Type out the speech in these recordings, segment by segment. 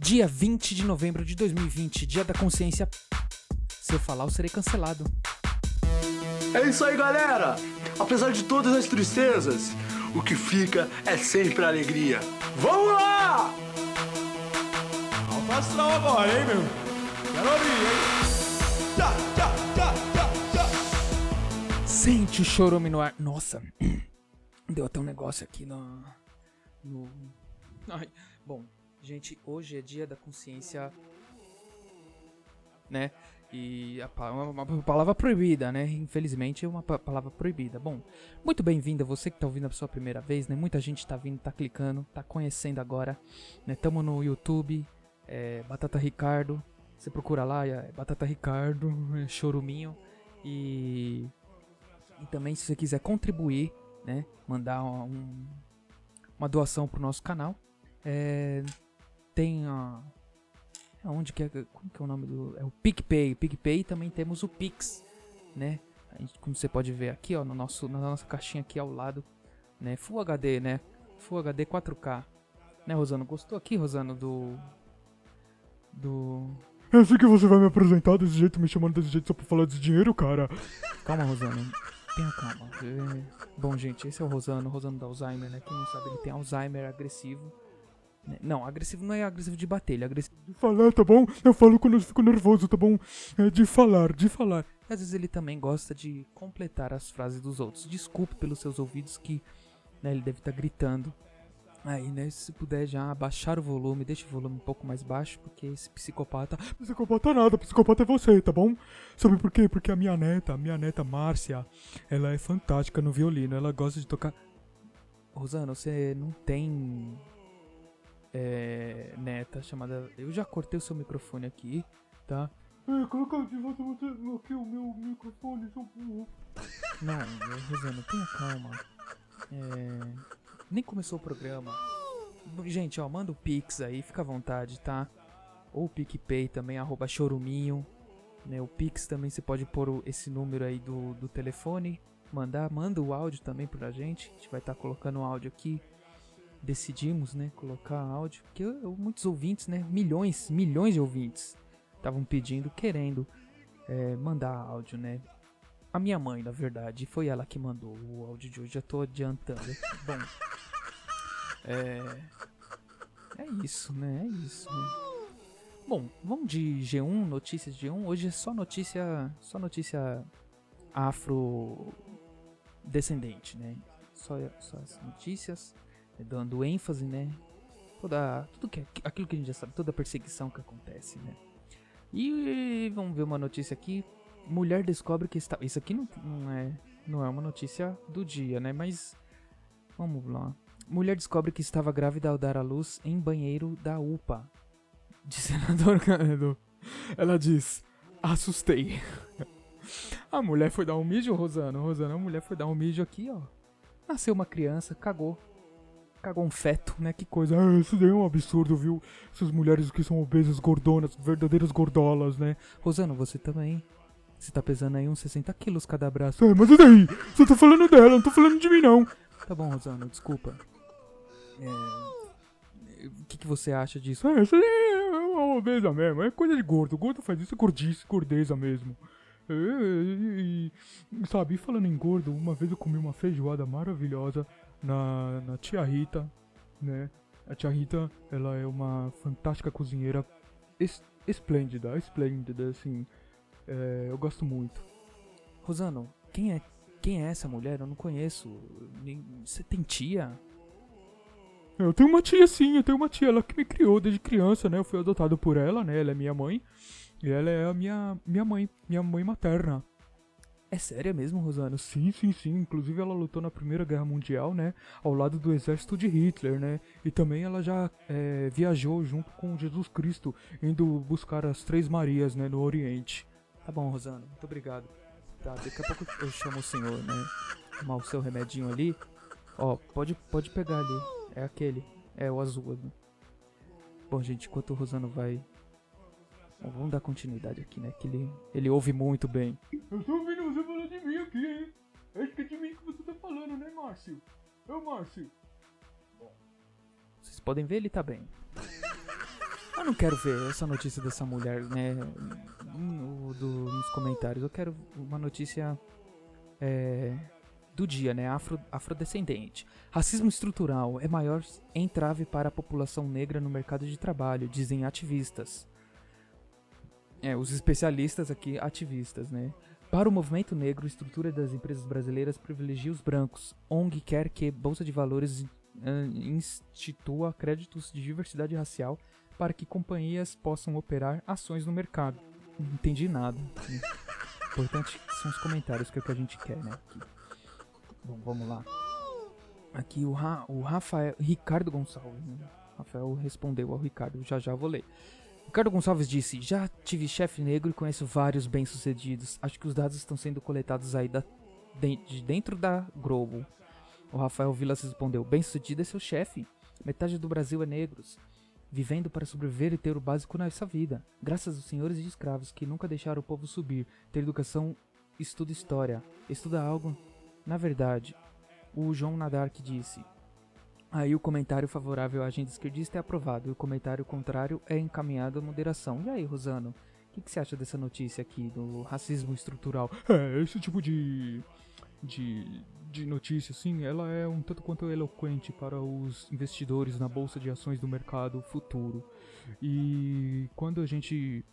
Dia 20 de novembro de 2020, dia da consciência. Se eu falar, eu serei cancelado. É isso aí, galera! Apesar de todas as tristezas, o que fica é sempre a alegria. Vamos lá! Alto astral agora, hein, meu? Quero ouvir, hein? Tchá, tchá, tchá, tchá, tchá. Sente o chorume no ar. Nossa, deu até um negócio aqui no. no... Ai, bom, gente, hoje é dia da consciência. Né? E a uma, uma palavra proibida, né? Infelizmente é uma pa- palavra proibida. Bom, muito bem-vinda você que tá ouvindo a sua primeira vez, né? Muita gente tá vindo, tá clicando, tá conhecendo agora, né? Tamo no YouTube, é, Batata Ricardo. Você procura lá, é Batata Ricardo, é, Choruminho. E e também se você quiser contribuir, né, mandar um- uma doação pro nosso canal, é, tem a onde que é, como que é o nome do, é o PicPay, PicPay também temos o Pix, né? Gente, como você pode ver aqui, ó, no nosso na nossa caixinha aqui ao lado, né, Full HD, né? Full HD 4K. Né, Rosano? Gostou aqui, Rosano, do do É assim que você vai me apresentar desse jeito, me chamando desse jeito só pra falar de dinheiro, cara? Calma, Rosano. Tenha calma. É, Bom, gente, esse é o Rosano, Rosano da Alzheimer, né? Quem não sabe, ele tem Alzheimer agressivo. Não, agressivo não é agressivo de bater, ele é agressivo. De falar, tá bom? Eu falo quando eu fico nervoso, tá bom? É de falar, de falar. Às vezes ele também gosta de completar as frases dos outros. Desculpe pelos seus ouvidos que né, ele deve estar gritando. Aí, né? Se puder já abaixar o volume, deixa o volume um pouco mais baixo, porque esse psicopata. Psicopata nada, psicopata é você, tá bom? Sabe por quê? Porque a minha neta, a minha neta Márcia, ela é fantástica no violino, ela gosta de tocar. Rosano, você não tem. É, neta chamada. Eu já cortei o seu microfone aqui, tá? É, coloca de volta aqui o meu microfone, seu burro. Não, Rosana, tenha calma. É, nem começou o programa. Gente, ó, manda o Pix aí, fica à vontade, tá? Ou o PicPay também, arroba choruminho. Né? O Pix também você pode pôr esse número aí do, do telefone. Mandar, manda o áudio também pra gente. A gente vai estar colocando o áudio aqui. Decidimos, né, colocar áudio. Porque muitos ouvintes, né, milhões, milhões de ouvintes estavam pedindo, querendo é, mandar áudio, né? A minha mãe, na verdade, foi ela que mandou o áudio de hoje. Já tô adiantando. Bom, é. É isso, né? É isso. Né? Bom, vamos de G1, notícias de G1. Hoje é só notícia, só notícia afro descendente, né? Só, só as notícias, dando ênfase, né? Toda, tudo que aquilo que a gente já sabe, toda a perseguição que acontece, né? E vamos ver uma notícia aqui. Mulher descobre que está. Isso aqui não, não é não é uma notícia do dia, né? Mas vamos lá. Mulher descobre que estava grávida ao dar à luz em banheiro da UPA. De senador Canedo. Ela diz: assustei. A mulher foi dar um mijo, Rosana. Rosana, a mulher foi dar um mijo aqui, ó. Nasceu uma criança, cagou. Cagou um feto, né? Que coisa. Ah, isso daí é um absurdo, viu? Essas mulheres que são obesas, gordonas, verdadeiras gordolas, né? Rosana, você também. Você tá pesando aí uns 60 quilos cada braço. É, mas e daí? Só tô falando dela, não tô falando de mim, não. Tá bom, Rosana, desculpa. É, O que, que você acha disso? É, isso é uma obesa mesmo, é coisa de gordo. Gordo faz isso, gordice, gordeza mesmo. É, e, e, sabe, e falando em gordo, uma vez eu comi uma feijoada maravilhosa na, na tia Rita, né? A tia Rita, ela é uma fantástica cozinheira, es, esplêndida, esplêndida, assim. É, eu gosto muito. Rosano, quem é, quem é essa mulher? Eu não conheço. Você tem tia? Eu tenho uma tia sim, eu tenho uma tia, ela que me criou desde criança, né? Eu fui adotado por ela, né? Ela é minha mãe. E ela é a minha, minha mãe, minha mãe materna. É séria mesmo, Rosano? Sim, sim, sim. Inclusive ela lutou na Primeira Guerra Mundial, né? Ao lado do exército de Hitler, né? E também ela já é, viajou junto com Jesus Cristo, indo buscar as Três Marias, né? No Oriente. Tá bom, Rosano, muito obrigado. Tá, daqui a pouco eu chamo o senhor, né? Tomar o seu remedinho ali. Ó, pode, pode pegar ali. É aquele. É o azul. né? Bom, gente, enquanto o Rosano vai. Bom, vamos dar continuidade aqui, né? Que ele, ele ouve muito bem. Eu tô ouvindo você falar de mim aqui, hein? Acho que é de mim que você tá falando, né, Márcio? Ô, Márcio. Vocês podem ver, ele tá bem. A não quero ver essa notícia dessa mulher, né? no- do- nos comentários. Eu quero uma notícia é, do dia, né? Afro, afrodescendente. Racismo estrutural é maior entrave para a população negra no mercado de trabalho, dizem ativistas. É, os especialistas aqui, ativistas, né? Para o movimento negro, a estrutura das empresas brasileiras privilegia os brancos. ONG quer que Bolsa de Valores ah, institua créditos de diversidade racial para que companhias possam operar ações no mercado. Não entendi nada. Importante são os comentários, que é o que a gente quer, né? Aqui. Bom, vamos lá. Aqui o, Ra o Rafael. Ricardo Gonçalves. Né? Rafael respondeu ao Ricardo, já já vou ler. Ricardo Gonçalves disse: Já tive chefe negro e conheço vários bem-sucedidos. Acho que os dados estão sendo coletados aí da, de, de dentro da Globo. O Rafael Vilas respondeu: Bem-sucedido é seu chefe. Metade do Brasil é negros, vivendo para sobreviver e ter o básico nessa vida. Graças aos senhores de escravos que nunca deixaram o povo subir, ter educação, estuda história, estuda algo. Na verdade, o João Nadark disse: Aí o comentário favorável à agenda esquerdista é aprovado e o comentário contrário é encaminhado à moderação. E aí, Rosano, o que, que você acha dessa notícia aqui do racismo estrutural? É, esse tipo de, de, de notícia, assim, ela é um tanto quanto eloquente para os investidores na bolsa de ações do mercado futuro. E quando a gente.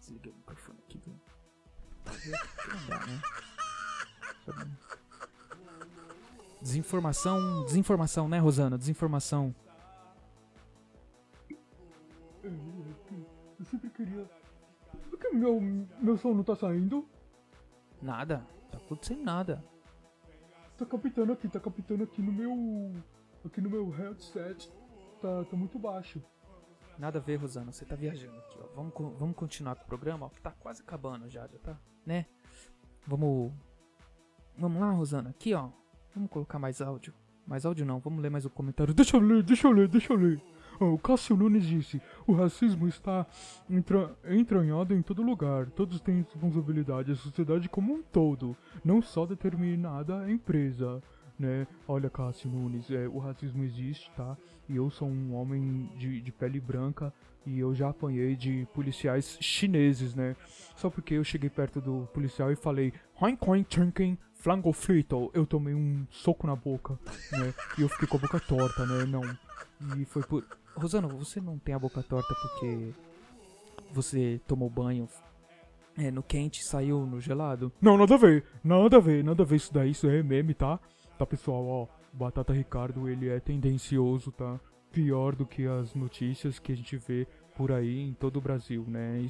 Desliguei o microfone aqui. Não dá, né? Desinformação, desinformação, né, Rosana? Desinformação. Eu sempre queria. Por que meu, meu som não tá saindo? Nada. Tá acontecendo nada. Tá captando aqui, tá captando aqui no meu. Aqui no meu headset. Tá, tá muito baixo. Nada a ver, Rosana. Você tá viajando aqui, ó. Vamos, vamos continuar com o programa, ó, que tá quase acabando já, já tá, né? Vamos. Vamos lá, Rosana. Aqui, ó. Vamos colocar mais áudio. Mais áudio não, vamos ler mais o comentário. Deixa eu ler, deixa eu ler, deixa eu ler. Ó, o Cássio Nunes disse: o racismo está entra- entranhado em todo lugar. Todos têm responsabilidade, a sociedade como um todo, não só determinada empresa. Né? Olha, Cássio Nunes, é, o racismo existe, tá? E eu sou um homem de, de pele branca e eu já apanhei de policiais chineses, né? Só porque eu cheguei perto do policial e falei Hoin coin chinken flango frito, eu tomei um soco na boca, né? E eu fiquei com a boca torta, né? Não. E foi por. Rosana, você não tem a boca torta porque você tomou banho é, no quente e saiu no gelado? Não, nada a ver, nada a ver, nada a ver isso daí, isso é meme, tá? Tá, pessoal, ó, Batata Ricardo, ele é tendencioso, tá? Pior do que as notícias que a gente vê por aí em todo o Brasil, né?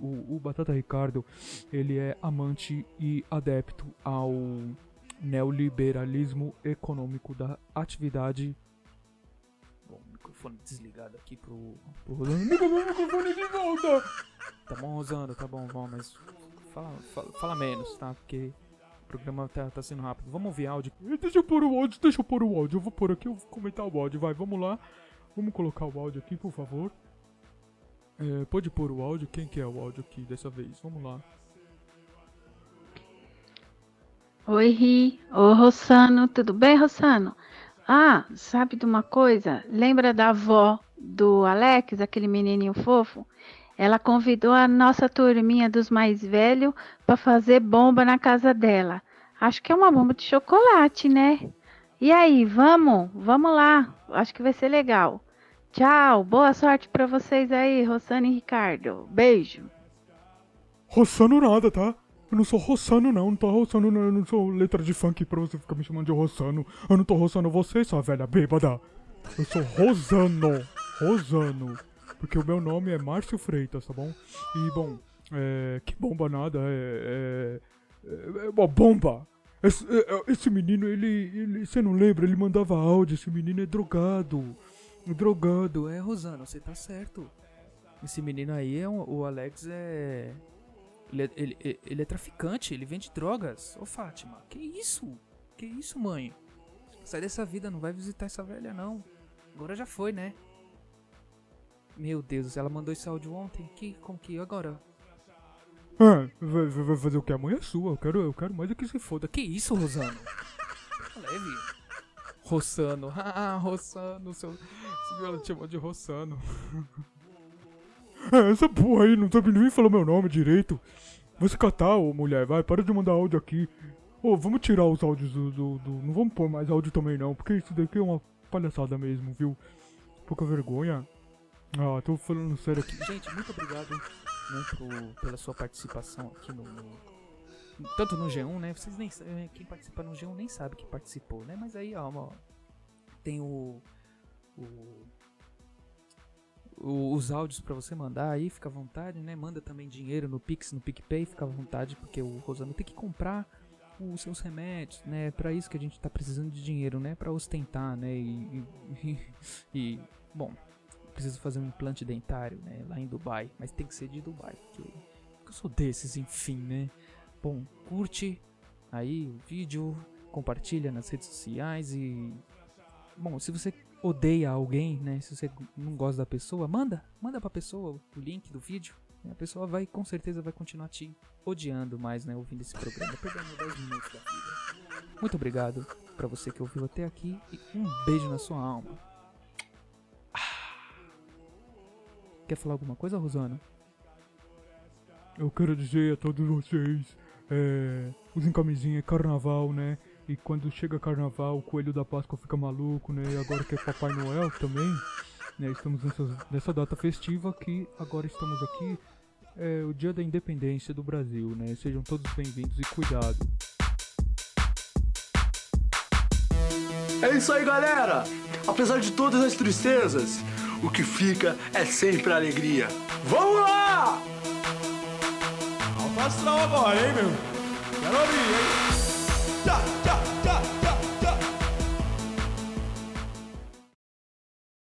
O, o- Batata Ricardo, ele é amante e adepto ao neoliberalismo econômico da atividade. Bom, microfone desligado aqui pro, pro Rosano. microfone de volta! Tá bom, Rosano, tá bom, vamos, mas fala, fala, fala menos, tá? Porque o programa tá, tá sendo rápido. Vamos ouvir áudio. Deixa eu pôr o áudio, deixa eu pôr o áudio. Eu vou pôr aqui, eu vou comentar o áudio. Vai, vamos lá. Vamos colocar o áudio aqui, por favor. É, pode pôr o áudio. Quem que é o áudio aqui dessa vez? Vamos lá. Oi, Ri. Ô, Rossano, tudo bem, Rossano? Ah, sabe de uma coisa? Lembra da avó do Alex, aquele menininho fofo? Ela convidou a nossa turminha dos mais velhos para fazer bomba na casa dela. Acho que é uma bomba de chocolate, né? E aí, vamos? Vamos lá. Acho que vai ser legal. Tchau, boa sorte para vocês aí, Rossano e Ricardo. Beijo. Rossano nada, tá? Eu não sou Rossano, não. Não tô roçando, não. Eu não sou letra de funk pra você ficar me chamando de Rossano. Eu não tô roçando você, sua velha bêbada. Eu sou Rosano. Rosano. Porque o meu nome é Márcio Freitas, tá bom? E, bom, é. Que bomba nada. É. É, é uma bomba. Esse, é, é, esse menino, ele, ele. Você não lembra? Ele mandava áudio. Esse menino é drogado. Drogado. É, Rosano, você tá certo. Esse menino aí, é um- o Alex é. Ele, é ele, ele- é traficante, ele vende drogas. Ô Fátima, que isso? Que isso, mãe? Sai dessa vida, não vai visitar essa velha, não. Agora já foi, né? Meu Deus, ela mandou esse áudio ontem. Que, como que agora? Ah, vai, fazer o que? Amanhã é sua. Eu quero, eu quero mais é que se foda. Que isso, Rosano? Leve. Rossano. Ah, Rossano, seu. Ela te chamou de Rossano. É, essa porra aí não sabe nem falar meu nome direito. Vai se catar, ô mulher, vai, para de mandar áudio aqui. Ô, vamos tirar os áudios do, do, do- Não vamos pôr mais áudio também não, porque isso daqui é uma palhaçada mesmo, viu? Pouca vergonha. Ah, tô falando sério aqui. Gente, muito obrigado né, pro- pela sua participação aqui no, no- Tanto no G1, né? Vocês nem sabem. Quem participa no G1 nem sabe que participou, né? Mas aí, ó, ó, tem o. o- o- os áudios pra você mandar aí, fica à vontade, né? Manda também dinheiro no Pix, no PicPay, fica à vontade, porque o Rosano tem que comprar os seus remédios, né? Pra isso que a gente tá precisando de dinheiro, né? Pra ostentar, né? E, e- e- bom, preciso fazer um implante dentário, né? Lá em Dubai, mas tem que ser de Dubai, porque eu sou desses, enfim, né? Bom, curte aí o vídeo, compartilha nas redes sociais e bom, se você odeia alguém, né? Se você não gosta da pessoa, manda, manda pra pessoa o link do vídeo. A pessoa vai, com certeza, vai continuar te odiando mais, né? Ouvindo esse programa, perdendo 10 minutos da vida. Muito obrigado pra você que ouviu até aqui e um beijo na sua alma. Quer falar alguma coisa, Rosana? Eu quero dizer a todos vocês, é, usem camisinha, é carnaval, né? E quando chega carnaval, o coelho da Páscoa fica maluco, né? E agora que é Papai Noel também, né? Estamos nessa, nessa data festiva que agora estamos aqui, é o dia da independência do Brasil, né? Sejam todos bem-vindos e cuidado. É isso aí, galera! Apesar de todas as tristezas, o que fica é sempre a alegria. Vamos lá! Alto astral agora, hein, meu? Quero ouvir, hein?